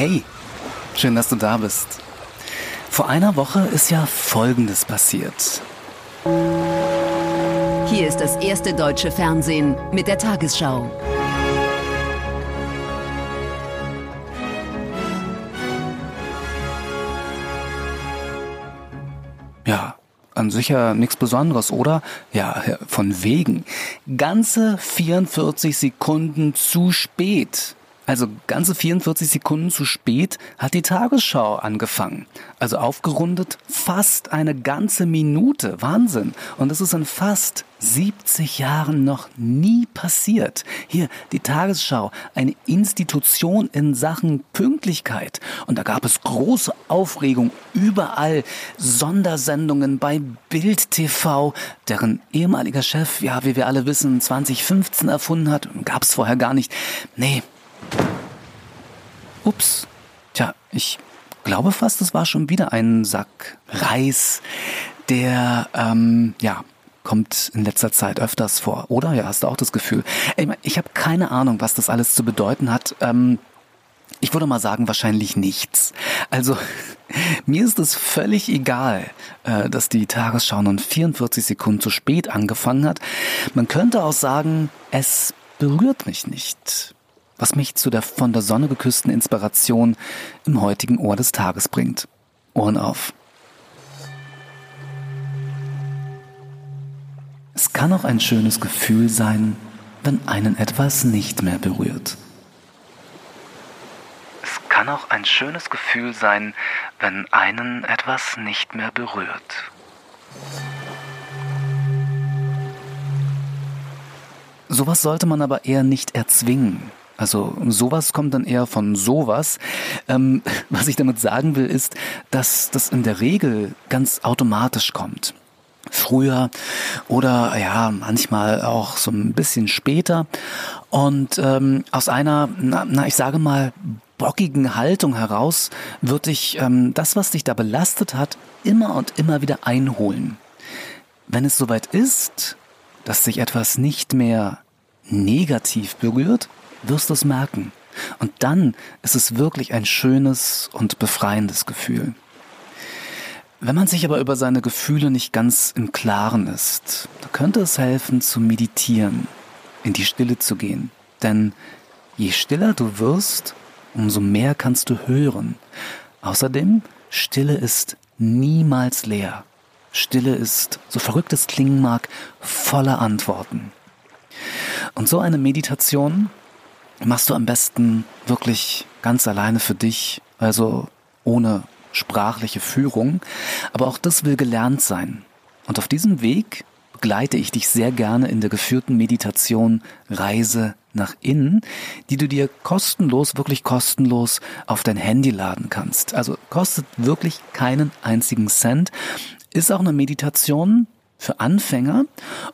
Hey, schön, dass du da bist. Vor einer Woche ist ja Folgendes passiert. Hier ist das erste deutsche Fernsehen mit der Tagesschau. Ja, an sich ja nichts Besonderes, oder? Ja, von wegen. Ganze 44 Sekunden zu spät. Also ganze 44 Sekunden zu spät hat die Tagesschau angefangen. Also aufgerundet fast eine ganze Minute. Wahnsinn. Und das ist in fast 70 Jahren noch nie passiert. Hier die Tagesschau, eine Institution in Sachen Pünktlichkeit. Und da gab es große Aufregung überall. Sondersendungen bei Bild TV, deren ehemaliger Chef, ja, wie wir alle wissen, 2015 erfunden hat. Gab es vorher gar nicht. Nee, Ups. Tja, ich glaube fast, es war schon wieder ein Sack Reis, der, ähm, ja, kommt in letzter Zeit öfters vor, oder? Ja, hast du auch das Gefühl? Ich habe keine Ahnung, was das alles zu bedeuten hat. Ähm, ich würde mal sagen, wahrscheinlich nichts. Also, mir ist es völlig egal, äh, dass die Tagesschau nun 44 Sekunden zu spät angefangen hat. Man könnte auch sagen, es berührt mich nicht was mich zu der von der Sonne geküssten Inspiration im heutigen Ohr des Tages bringt. Ohren auf. Es kann auch ein schönes Gefühl sein, wenn einen etwas nicht mehr berührt. Es kann auch ein schönes Gefühl sein, wenn einen etwas nicht mehr berührt. Sowas sollte man aber eher nicht erzwingen. Also sowas kommt dann eher von sowas. Ähm, was ich damit sagen will, ist, dass das in der Regel ganz automatisch kommt. Früher oder ja, manchmal auch so ein bisschen später. Und ähm, aus einer, na, na, ich sage mal, bockigen Haltung heraus wird dich ähm, das, was dich da belastet hat, immer und immer wieder einholen. Wenn es soweit ist, dass sich etwas nicht mehr negativ berührt, wirst du es merken. Und dann ist es wirklich ein schönes und befreiendes Gefühl. Wenn man sich aber über seine Gefühle nicht ganz im Klaren ist, könnte es helfen zu meditieren, in die Stille zu gehen. Denn je stiller du wirst, umso mehr kannst du hören. Außerdem, Stille ist niemals leer. Stille ist, so verrückt es klingen mag, voller Antworten. Und so eine Meditation machst du am besten wirklich ganz alleine für dich, also ohne sprachliche Führung. Aber auch das will gelernt sein. Und auf diesem Weg begleite ich dich sehr gerne in der geführten Meditation Reise nach innen, die du dir kostenlos, wirklich kostenlos auf dein Handy laden kannst. Also kostet wirklich keinen einzigen Cent. Ist auch eine Meditation, für Anfänger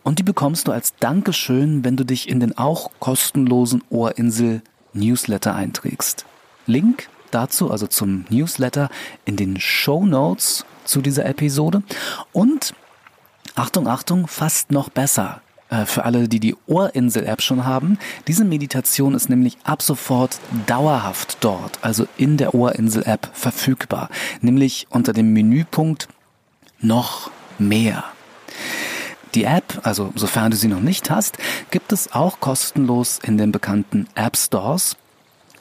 und die bekommst du als Dankeschön, wenn du dich in den auch kostenlosen Ohrinsel Newsletter einträgst. Link dazu, also zum Newsletter, in den Show Notes zu dieser Episode. Und Achtung, Achtung, fast noch besser äh, für alle, die die Ohrinsel-App schon haben. Diese Meditation ist nämlich ab sofort dauerhaft dort, also in der Ohrinsel-App verfügbar. Nämlich unter dem Menüpunkt noch mehr. Die App, also sofern du sie noch nicht hast, gibt es auch kostenlos in den bekannten App Stores.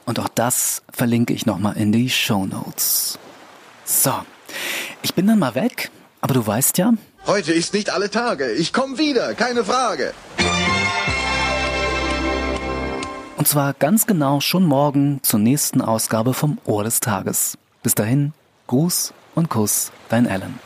Und auch das verlinke ich nochmal in die Show Notes. So, ich bin dann mal weg, aber du weißt ja. Heute ist nicht alle Tage. Ich komme wieder, keine Frage. Und zwar ganz genau schon morgen zur nächsten Ausgabe vom Ohr des Tages. Bis dahin, Gruß und Kuss, dein Alan.